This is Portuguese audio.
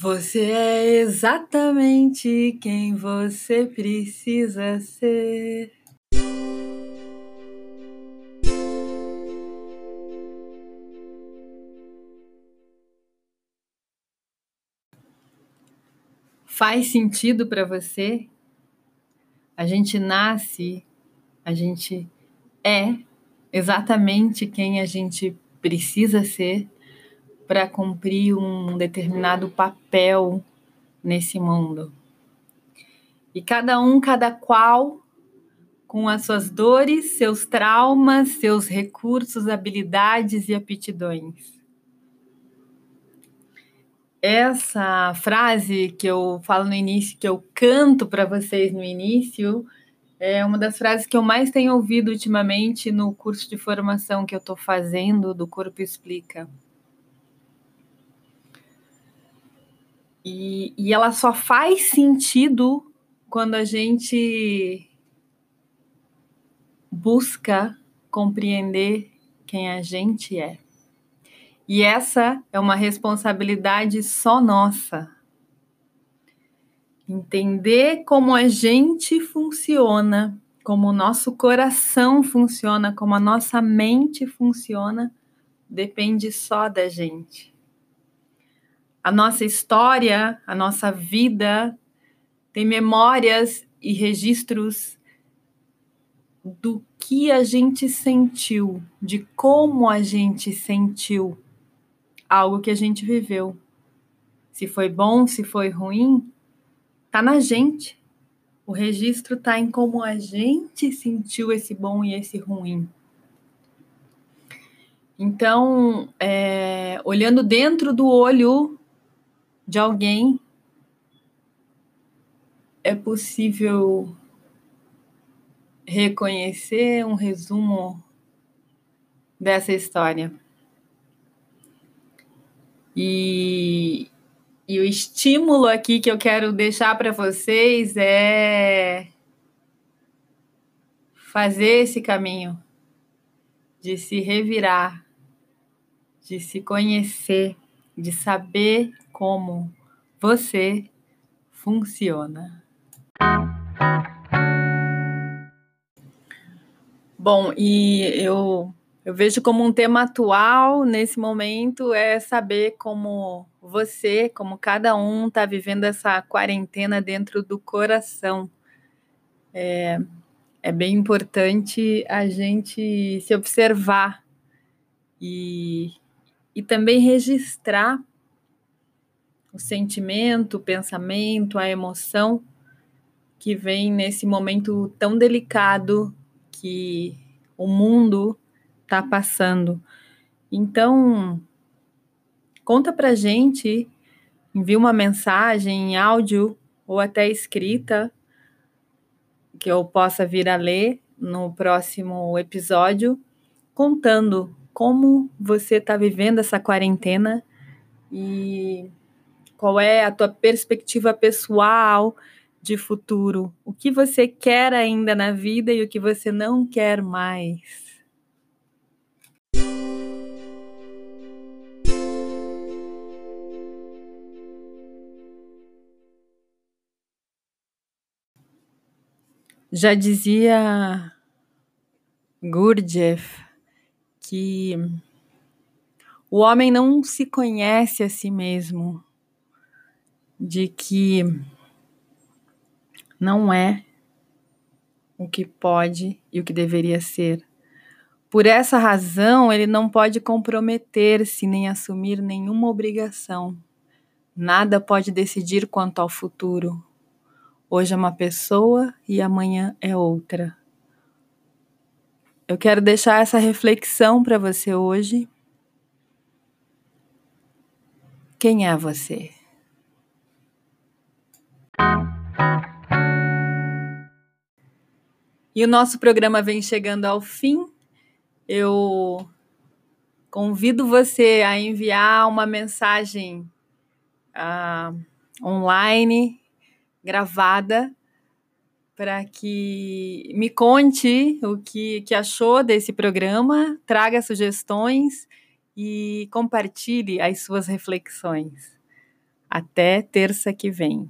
Você é exatamente quem você precisa ser. Faz sentido para você? A gente nasce, a gente é exatamente quem a gente precisa ser para cumprir um determinado papel nesse mundo. E cada um, cada qual, com as suas dores, seus traumas, seus recursos, habilidades e aptidões. Essa frase que eu falo no início, que eu canto para vocês no início, é uma das frases que eu mais tenho ouvido ultimamente no curso de formação que eu estou fazendo do Corpo Explica. E, e ela só faz sentido quando a gente busca compreender quem a gente é. E essa é uma responsabilidade só nossa. Entender como a gente funciona, como o nosso coração funciona, como a nossa mente funciona, depende só da gente a nossa história, a nossa vida tem memórias e registros do que a gente sentiu, de como a gente sentiu algo que a gente viveu. Se foi bom, se foi ruim, tá na gente. O registro tá em como a gente sentiu esse bom e esse ruim. Então, é, olhando dentro do olho de alguém, é possível reconhecer um resumo dessa história. E, e o estímulo aqui que eu quero deixar para vocês é fazer esse caminho de se revirar, de se conhecer, de saber como você funciona. Bom, e eu, eu vejo como um tema atual nesse momento é saber como você, como cada um está vivendo essa quarentena dentro do coração. É, é bem importante a gente se observar e, e também registrar o sentimento, o pensamento, a emoção que vem nesse momento tão delicado que o mundo está passando. Então, conta pra gente, envia uma mensagem em áudio ou até escrita que eu possa vir a ler no próximo episódio, contando como você está vivendo essa quarentena e qual é a tua perspectiva pessoal de futuro? O que você quer ainda na vida e o que você não quer mais? Já dizia Gurdjieff que o homem não se conhece a si mesmo, de que não é o que pode e o que deveria ser. Por essa razão, ele não pode comprometer-se nem assumir nenhuma obrigação. Nada pode decidir quanto ao futuro. Hoje é uma pessoa e amanhã é outra. Eu quero deixar essa reflexão para você hoje. Quem é você? E o nosso programa vem chegando ao fim. Eu convido você a enviar uma mensagem uh, online, gravada, para que me conte o que, que achou desse programa, traga sugestões e compartilhe as suas reflexões. Até terça que vem.